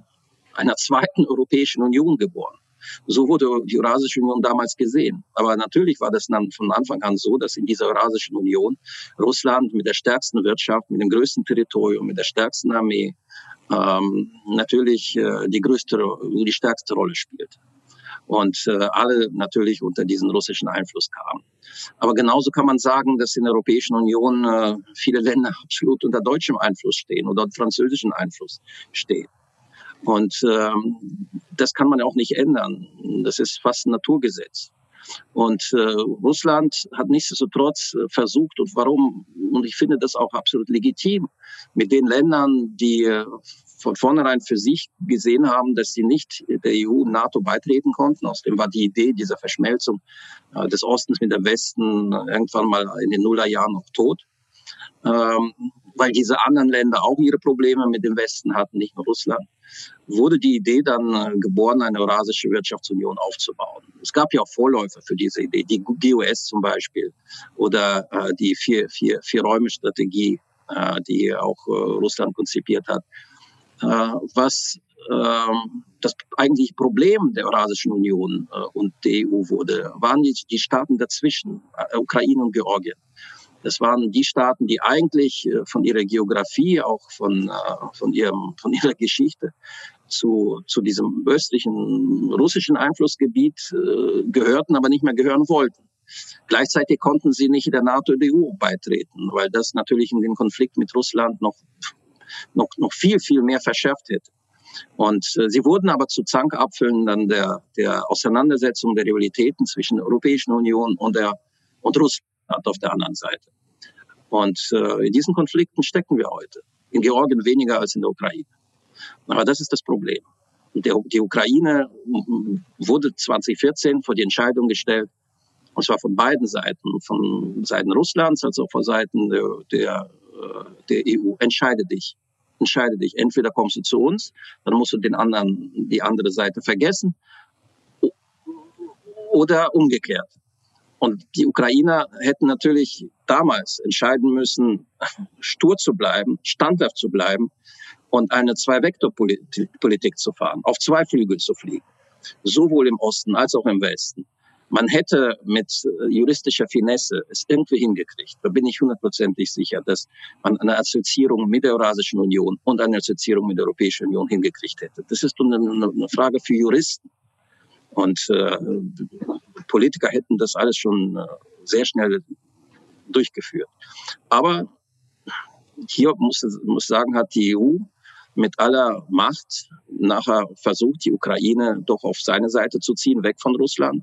einer zweiten Europäischen Union geboren. So wurde die Eurasische Union damals gesehen. Aber natürlich war das dann von Anfang an so, dass in dieser Eurasischen Union Russland mit der stärksten Wirtschaft, mit dem größten Territorium, mit der stärksten Armee ähm, natürlich äh, die größte, die stärkste Rolle spielt. Und äh, alle natürlich unter diesen russischen Einfluss kamen. Aber genauso kann man sagen, dass in der Europäischen Union äh, viele Länder absolut unter deutschem Einfluss stehen oder französischen Einfluss stehen. Und ähm, das kann man auch nicht ändern. Das ist fast ein Naturgesetz. Und äh, Russland hat nichtsdestotrotz äh, versucht und warum, und ich finde das auch absolut legitim, mit den Ländern, die äh, von vornherein für sich gesehen haben, dass sie nicht der EU und NATO beitreten konnten. Außerdem war die Idee dieser Verschmelzung äh, des Ostens mit dem Westen irgendwann mal in den Nullerjahren noch tot. Ähm, weil diese anderen Länder auch ihre Probleme mit dem Westen hatten, nicht nur Russland wurde die Idee dann äh, geboren, eine Eurasische Wirtschaftsunion aufzubauen. Es gab ja auch Vorläufer für diese Idee, die GUS zum Beispiel oder äh, die vier, vier, vier Räume Strategie, äh, die auch äh, Russland konzipiert hat. Äh, was ähm, das eigentliche Problem der Eurasischen Union äh, und der EU wurde, waren die, die Staaten dazwischen, Ukraine und Georgien. Das waren die Staaten, die eigentlich äh, von ihrer Geografie, auch von, äh, von, ihrem, von ihrer Geschichte zu, zu diesem östlichen russischen Einflussgebiet äh, gehörten, aber nicht mehr gehören wollten. Gleichzeitig konnten sie nicht der NATO und der EU beitreten, weil das natürlich in den Konflikt mit Russland noch, noch, noch viel, viel mehr verschärft hätte. Und äh, sie wurden aber zu Zankapfeln dann der, der Auseinandersetzung der Rivalitäten zwischen der Europäischen Union und, der, und Russland auf der anderen Seite. Und äh, in diesen Konflikten stecken wir heute. In Georgien weniger als in der Ukraine. Aber das ist das Problem. Der, die Ukraine wurde 2014 vor die Entscheidung gestellt, und zwar von beiden Seiten, von Seiten Russlands als auch von Seiten der, der, äh, der EU. Entscheide dich. Entscheide dich. Entweder kommst du zu uns, dann musst du den anderen, die andere Seite vergessen, oder umgekehrt. Und die Ukrainer hätten natürlich damals entscheiden müssen, stur zu bleiben, standhaft zu bleiben und eine Zwei-Vektor-Politik zu fahren, auf zwei Flügel zu fliegen, sowohl im Osten als auch im Westen. Man hätte mit äh, juristischer Finesse es irgendwie hingekriegt. Da bin ich hundertprozentig sicher, dass man eine Assoziierung mit der Eurasischen Union und eine Assoziierung mit der Europäischen Union hingekriegt hätte. Das ist eine, eine Frage für Juristen. Und äh, Politiker hätten das alles schon äh, sehr schnell durchgeführt. Aber hier muss, muss sagen, hat die EU mit aller Macht nachher versucht, die Ukraine doch auf seine Seite zu ziehen, weg von Russland.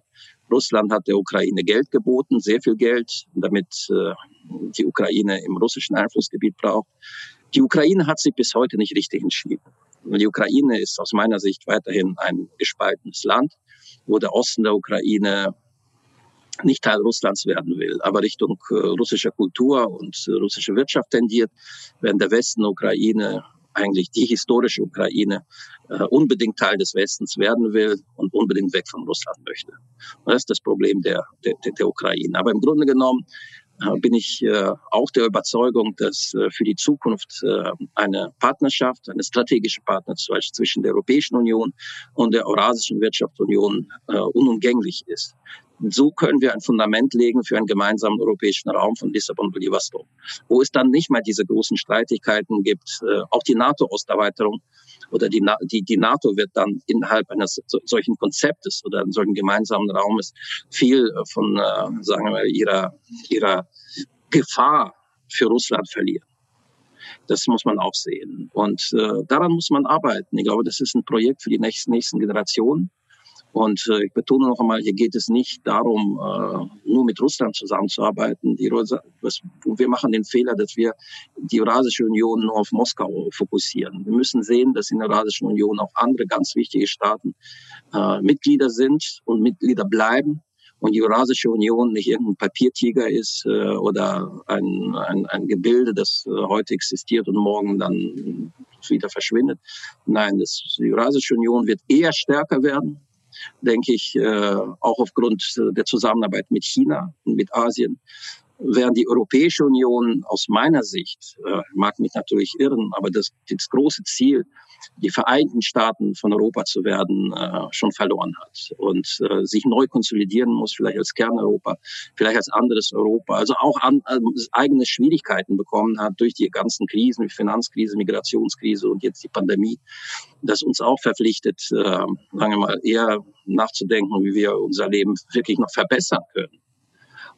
Russland hat der Ukraine Geld geboten, sehr viel Geld, damit äh, die Ukraine im russischen Einflussgebiet braucht. Die Ukraine hat sich bis heute nicht richtig entschieden. Die Ukraine ist aus meiner Sicht weiterhin ein gespaltenes Land, wo der Osten der Ukraine nicht Teil Russlands werden will, aber Richtung äh, russischer Kultur und äh, russische Wirtschaft tendiert, während der Westen der Ukraine eigentlich die historische Ukraine äh, unbedingt Teil des Westens werden will und unbedingt weg von Russland möchte. Und das ist das Problem der, der, der Ukraine. Aber im Grunde genommen bin ich äh, auch der Überzeugung, dass äh, für die Zukunft äh, eine Partnerschaft, eine strategische Partnerschaft zwischen der Europäischen Union und der Eurasischen Wirtschaftsunion unumgänglich ist so können wir ein Fundament legen für einen gemeinsamen europäischen Raum von Lissabon und Vladivostok, wo es dann nicht mehr diese großen Streitigkeiten gibt. Äh, auch die NATO-Osterweiterung oder die, die, die NATO wird dann innerhalb eines solchen Konzeptes oder eines solchen gemeinsamen Raumes viel äh, von, äh, sagen wir, ihrer, ihrer Gefahr für Russland verlieren. Das muss man auch sehen. Und äh, daran muss man arbeiten. Ich glaube, das ist ein Projekt für die nächsten, nächsten Generationen. Und äh, ich betone noch einmal, hier geht es nicht darum, äh, nur mit Russland zusammenzuarbeiten. Die, was, wir machen den Fehler, dass wir die Eurasische Union nur auf Moskau fokussieren. Wir müssen sehen, dass in der Eurasischen Union auch andere ganz wichtige Staaten äh, Mitglieder sind und Mitglieder bleiben. Und die Eurasische Union nicht irgendein Papiertiger ist äh, oder ein, ein, ein Gebilde, das äh, heute existiert und morgen dann wieder verschwindet. Nein, das, die Eurasische Union wird eher stärker werden denke ich, äh, auch aufgrund der Zusammenarbeit mit China und mit Asien, während die Europäische Union aus meiner Sicht, äh, mag mich natürlich irren, aber das, das große Ziel, die Vereinten Staaten von Europa zu werden, äh, schon verloren hat und äh, sich neu konsolidieren muss, vielleicht als Kerneuropa, vielleicht als anderes Europa, also auch an, äh, eigene Schwierigkeiten bekommen hat durch die ganzen Krisen, wie Finanzkrise, Migrationskrise und jetzt die Pandemie, das uns auch verpflichtet, äh, sagen wir mal, eher nachzudenken, wie wir unser Leben wirklich noch verbessern können.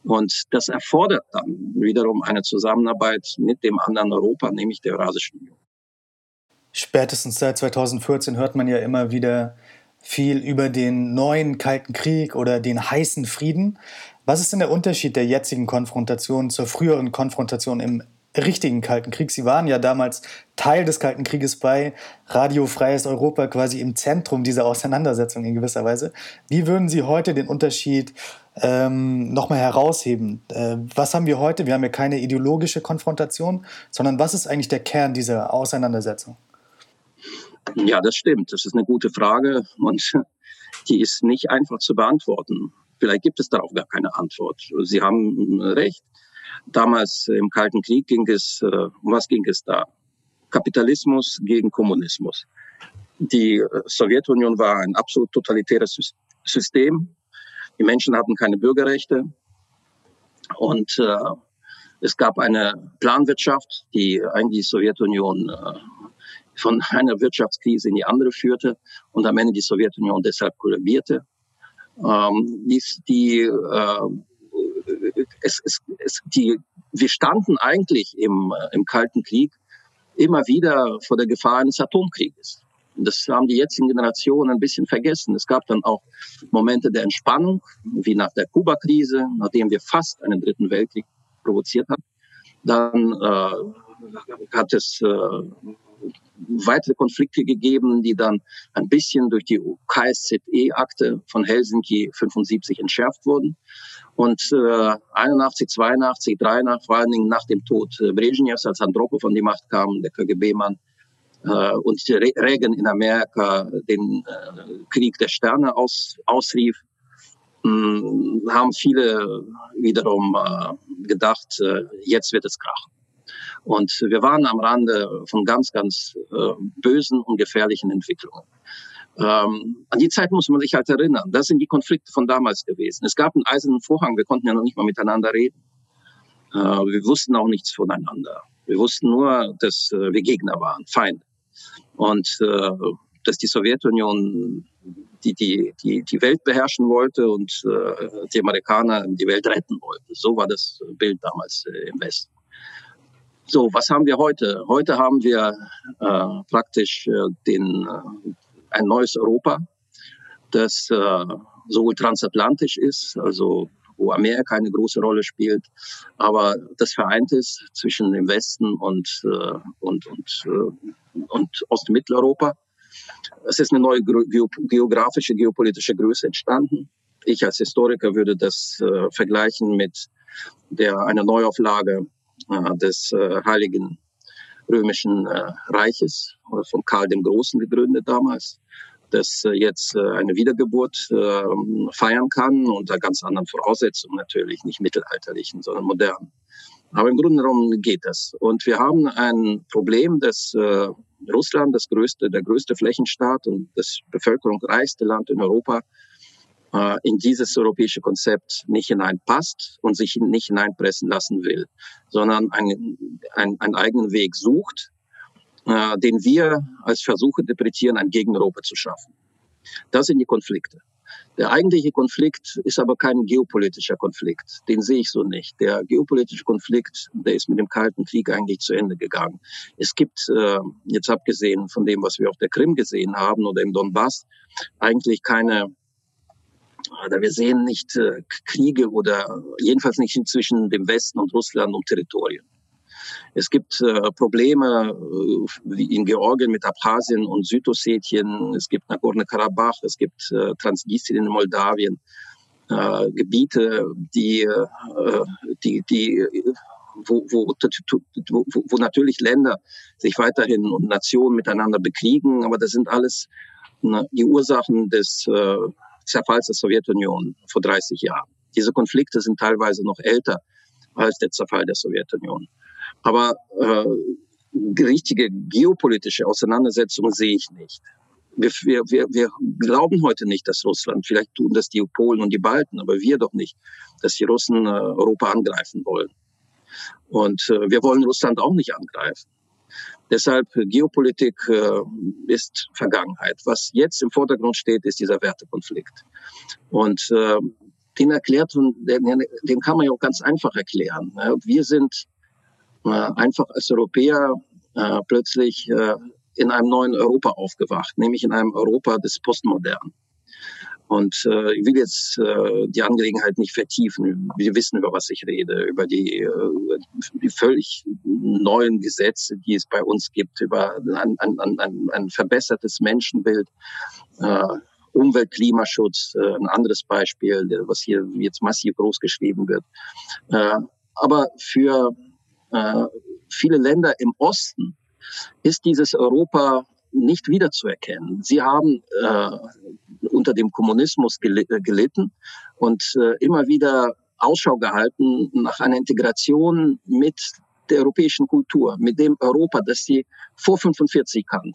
Und das erfordert dann wiederum eine Zusammenarbeit mit dem anderen Europa, nämlich der Eurasischen Union. Spätestens seit 2014 hört man ja immer wieder viel über den neuen Kalten Krieg oder den heißen Frieden. Was ist denn der Unterschied der jetzigen Konfrontation zur früheren Konfrontation im richtigen Kalten Krieg? Sie waren ja damals Teil des Kalten Krieges bei Radio Freies Europa, quasi im Zentrum dieser Auseinandersetzung in gewisser Weise. Wie würden Sie heute den Unterschied ähm, nochmal herausheben? Äh, was haben wir heute? Wir haben ja keine ideologische Konfrontation, sondern was ist eigentlich der Kern dieser Auseinandersetzung? Ja, das stimmt. Das ist eine gute Frage und die ist nicht einfach zu beantworten. Vielleicht gibt es darauf gar keine Antwort. Sie haben recht. Damals im Kalten Krieg ging es, äh, um was ging es da? Kapitalismus gegen Kommunismus. Die Sowjetunion war ein absolut totalitäres System. Die Menschen hatten keine Bürgerrechte. Und äh, es gab eine Planwirtschaft, die eigentlich die Sowjetunion äh, von einer Wirtschaftskrise in die andere führte und am Ende die Sowjetunion deshalb kollabierte. Ähm, die, die, äh, es, es, es, die, wir standen eigentlich im, äh, im Kalten Krieg immer wieder vor der Gefahr eines Atomkrieges. Das haben die jetzigen Generationen ein bisschen vergessen. Es gab dann auch Momente der Entspannung, wie nach der Kuba-Krise, nachdem wir fast einen dritten Weltkrieg provoziert haben. Dann äh, hat es äh, weitere Konflikte gegeben, die dann ein bisschen durch die KSZE-Akte von Helsinki 75 entschärft wurden. Und äh, 81, 82, 83, vor allen Dingen nach dem Tod äh, Brezhnevs, als Andropov an die Macht kam, der KGB-Mann, äh, und Reagan in Amerika den äh, Krieg der Sterne aus, ausrief, mh, hm, haben viele wiederum äh, gedacht, äh, jetzt wird es krachen. Und wir waren am Rande von ganz, ganz äh, bösen und gefährlichen Entwicklungen. Ähm, an die Zeit muss man sich halt erinnern. Das sind die Konflikte von damals gewesen. Es gab einen eisernen Vorhang. Wir konnten ja noch nicht mal miteinander reden. Äh, wir wussten auch nichts voneinander. Wir wussten nur, dass äh, wir Gegner waren, Feinde. Und äh, dass die Sowjetunion die, die, die, die Welt beherrschen wollte und äh, die Amerikaner die Welt retten wollten. So war das Bild damals äh, im Westen. So, was haben wir heute? Heute haben wir äh, praktisch äh, den, äh, ein neues Europa, das äh, sowohl transatlantisch ist, also wo Amerika eine große Rolle spielt, aber das vereint ist zwischen dem Westen und, äh, und, und, äh, und Ost- und Mitteleuropa. Es ist eine neue geografische, geopolitische Größe entstanden. Ich als Historiker würde das äh, vergleichen mit der, einer Neuauflage des äh, Heiligen Römischen äh, Reiches von Karl dem Großen gegründet damals, das jetzt eine Wiedergeburt feiern kann unter ganz anderen Voraussetzungen natürlich, nicht mittelalterlichen, sondern modernen. Aber im Grunde genommen geht das. Und wir haben ein Problem, dass Russland, das größte, der größte Flächenstaat und das bevölkerungsreichste Land in Europa, äh, in dieses europäische Konzept nicht hineinpasst und sich nicht hineinpressen lassen will, sondern einen, einen, einen eigenen Weg sucht, äh, den wir als Versuch interpretieren, ein Gegen-Europa zu schaffen. Das sind die Konflikte. Der eigentliche Konflikt ist aber kein geopolitischer Konflikt. Den sehe ich so nicht. Der geopolitische Konflikt, der ist mit dem Kalten Krieg eigentlich zu Ende gegangen. Es gibt, äh, jetzt abgesehen von dem, was wir auf der Krim gesehen haben oder im Donbass, eigentlich keine oder wir sehen nicht äh, Kriege oder jedenfalls nicht zwischen dem Westen und Russland um Territorien. Es gibt äh, Probleme äh, wie in Georgien mit Abchasien und Südossetien. Es gibt Nagorno-Karabach, es gibt äh, Transnistrien in Moldawien. Äh, Gebiete, die, äh, die, die wo, wo, wo, wo natürlich Länder sich weiterhin und Nationen miteinander bekriegen, aber das sind alles die Ursachen des äh, Zerfalls der Sowjetunion vor 30 Jahren. Diese Konflikte sind teilweise noch älter als der Zerfall der Sowjetunion. Aber äh, richtige geopolitische Auseinandersetzungen sehe ich nicht. Wir, wir, wir, glauben heute nicht, dass Russland, vielleicht tun das die Polen und die Balten, aber wir doch nicht, dass die Russen äh, Europa angreifen wollen. Und äh, wir wollen Russland auch nicht angreifen. Deshalb Geopolitik äh, ist Vergangenheit. Was jetzt im Vordergrund steht, ist dieser Wertekonflikt. Und äh, den erklärt den, den kann man ja auch ganz einfach erklären. Wir sind äh, einfach als Europäer äh, plötzlich äh, in einem neuen Europa aufgewacht, nämlich in einem Europa des Postmodernen. Und äh, ich will jetzt äh, die Angelegenheit nicht vertiefen. Wir wissen, über was ich rede, über die, äh, die völlig neuen Gesetze, die es bei uns gibt, über ein, ein, ein, ein verbessertes Menschenbild, äh, Umwelt, Klimaschutz, äh, ein anderes Beispiel, was hier jetzt massiv groß geschrieben wird. Äh, aber für äh, viele Länder im Osten ist dieses Europa nicht wiederzuerkennen. Sie haben äh, unter dem Kommunismus äh, gelitten und äh, immer wieder Ausschau gehalten nach einer Integration mit der europäischen Kultur, mit dem Europa, das sie vor 45 kannten.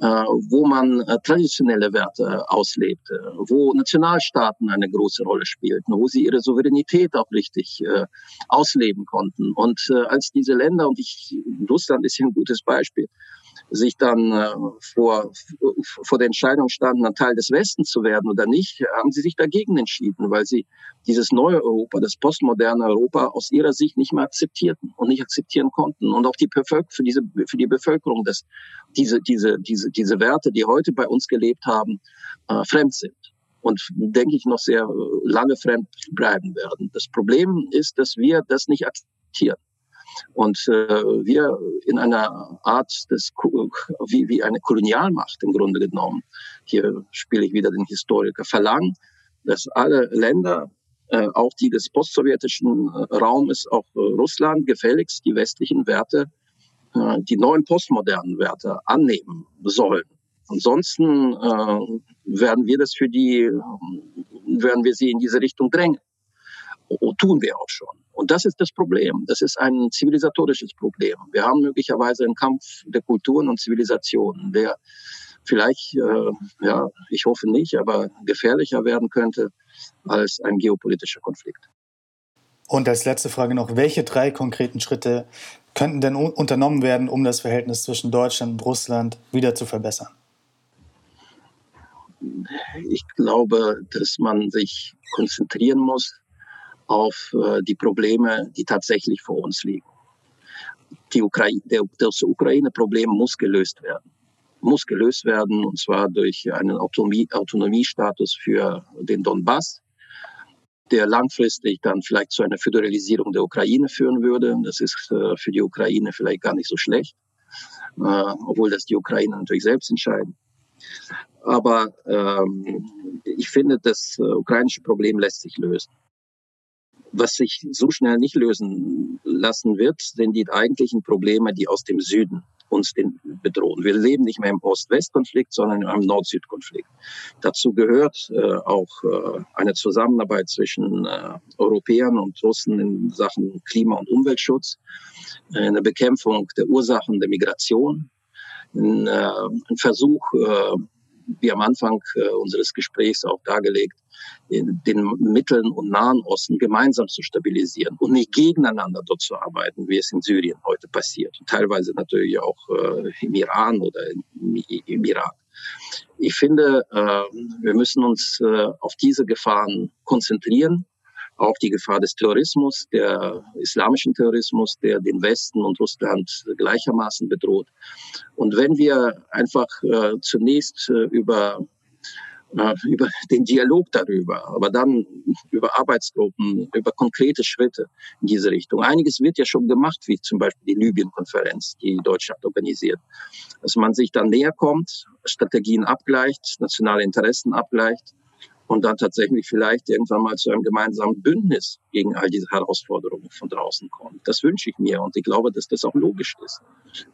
äh, wo man äh, traditionelle Werte auslebte, wo Nationalstaaten eine große Rolle spielten, wo sie ihre Souveränität auch richtig äh, ausleben konnten. Und äh, als diese Länder, und ich, Russland ist hier ein gutes Beispiel, sich dann äh, vor, vor der Entscheidung standen, ein Teil des Westens zu werden oder nicht, haben sie sich dagegen entschieden, weil sie dieses neue Europa, das postmoderne Europa aus ihrer Sicht nicht mehr akzeptierten und nicht akzeptieren konnten. Und auch die Bevölker für, diese, für die Bevölkerung, dass diese, diese, diese, diese Werte, die heute bei uns gelebt haben, äh, fremd sind und denke ich noch sehr lange fremd bleiben werden. Das Problem ist, dass wir das nicht akzeptieren. Und äh, wir in einer Art des, wie, wie eine Kolonialmacht im Grunde genommen, hier spiele ich wieder den Historiker, verlangen, dass alle Länder, äh, auch die des postsowjetischen äh, Raumes, auch äh, Russland, gefälligst die westlichen Werte, äh, die neuen postmodernen Werte annehmen sollen. Ansonsten äh, werden wir das für die, werden wir sie in diese Richtung drängen. O, tun wir auch schon. Und das ist das Problem. Das ist ein zivilisatorisches Problem. Wir haben möglicherweise einen Kampf der Kulturen und Zivilisationen, der vielleicht, äh, ja, ich hoffe nicht, aber gefährlicher werden könnte als ein geopolitischer Konflikt. Und als letzte Frage noch, welche drei konkreten Schritte könnten denn unternommen werden, um das Verhältnis zwischen Deutschland und Russland wieder zu verbessern? Ich glaube, dass man sich konzentrieren muss auf äh, die Probleme, die tatsächlich vor uns liegen. Die Ukraine, das Ukraine-Problem muss gelöst werden. Muss gelöst werden, und zwar durch einen Autonomie, Autonomiestatus für den Donbass, der langfristig dann vielleicht zu einer Föderalisierung der Ukraine führen würde. Das ist äh, für die Ukraine vielleicht gar nicht so schlecht, äh, obwohl das die Ukraine natürlich selbst entscheiden. Aber ähm, ich finde, das ukrainische Problem lässt sich lösen was sich so schnell nicht lösen lassen wird, sind die eigentlichen Probleme, die aus dem Süden uns den bedrohen. Wir leben nicht mehr im Ost-West-Konflikt, sondern in einem Nord-Süd-Konflikt. Dazu gehört äh, auch äh, eine Zusammenarbeit zwischen äh, Europäern und Russen in Sachen Klima- und Umweltschutz, äh, eine Bekämpfung der Ursachen der Migration, ein, äh, ein Versuch, äh, wie am Anfang unseres Gesprächs auch dargelegt, den Mitteln und Nahen Osten gemeinsam zu stabilisieren und nicht gegeneinander dort zu arbeiten, wie es in Syrien heute passiert. Und teilweise natürlich auch äh, im Iran oder im, Irak. Ich finde, äh, wir müssen uns äh, auf diese Gefahren konzentrieren. Auch die Gefahr des Terrorismus, der islamischen Terrorismus, der den Westen und Russland gleichermaßen bedroht. Und wenn wir einfach äh, zunächst äh, über über den Dialog darüber, aber dann über Arbeitsgruppen, über konkrete Schritte in diese Richtung. Einiges wird ja schon gemacht, wie zum Beispiel die Libyen-Konferenz, die Deutschland organisiert. Dass man sich dann näher kommt, Strategien abgleicht, nationale Interessen abgleicht und dann tatsächlich vielleicht irgendwann mal zu einem gemeinsamen Bündnis gegen all diese Herausforderungen von draußen kommt. Das wünsche ich mir und ich glaube, dass das auch logisch ist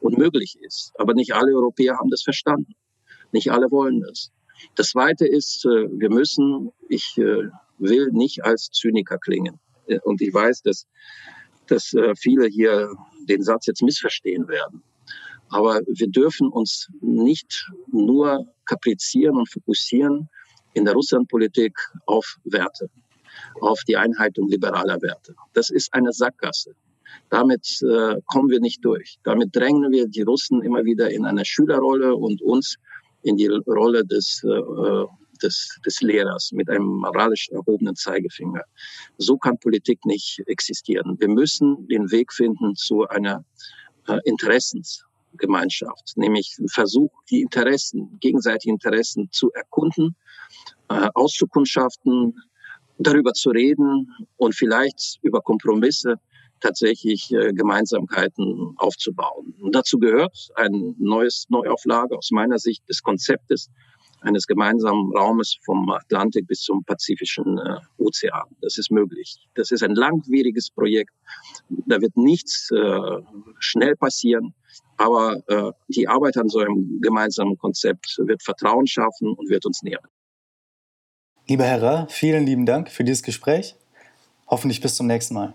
und möglich ist. Aber nicht alle Europäer haben das verstanden. Nicht alle wollen das. Das Zweite ist, äh, wir müssen, ich äh, will nicht als Zyniker klingen. Äh, und ich weiß, dass, dass viele hier den Satz jetzt missverstehen werden. Aber wir dürfen uns nicht nur kaprizieren und fokussieren in der Russlandpolitik auf Werte, auf die Einhaltung liberaler Werte. Das ist eine Sackgasse. Damit äh, kommen wir nicht durch. Damit drängen wir die Russen immer wieder in eine Schülerrolle und uns in die Rolle des, äh, des, des Lehrers mit einem moralisch erhobenen Zeigefinger. So kann Politik nicht existieren. Wir müssen den Weg finden zu einer äh, Interessensgemeinschaft, nämlich Versuch, die Interessen, gegenseitige Interessen zu erkunden, äh, auszukundschaften, darüber zu reden und vielleicht über Kompromisse tatsächlich äh, Gemeinsamkeiten aufzubauen. Und dazu gehört ein neues Neuauflage aus meiner Sicht des Konzeptes eines gemeinsamen Raumes vom Atlantik bis zum Pazifischen äh, Ozean. Das ist möglich. Das ist ein langwieriges Projekt. Da wird nichts äh, schnell passieren. Aber äh, die Arbeit an so einem gemeinsamen Konzept wird Vertrauen schaffen und wird uns nähern. Lieber Herr Ra, vielen lieben Dank für dieses Gespräch. Hoffentlich bis zum nächsten Mal.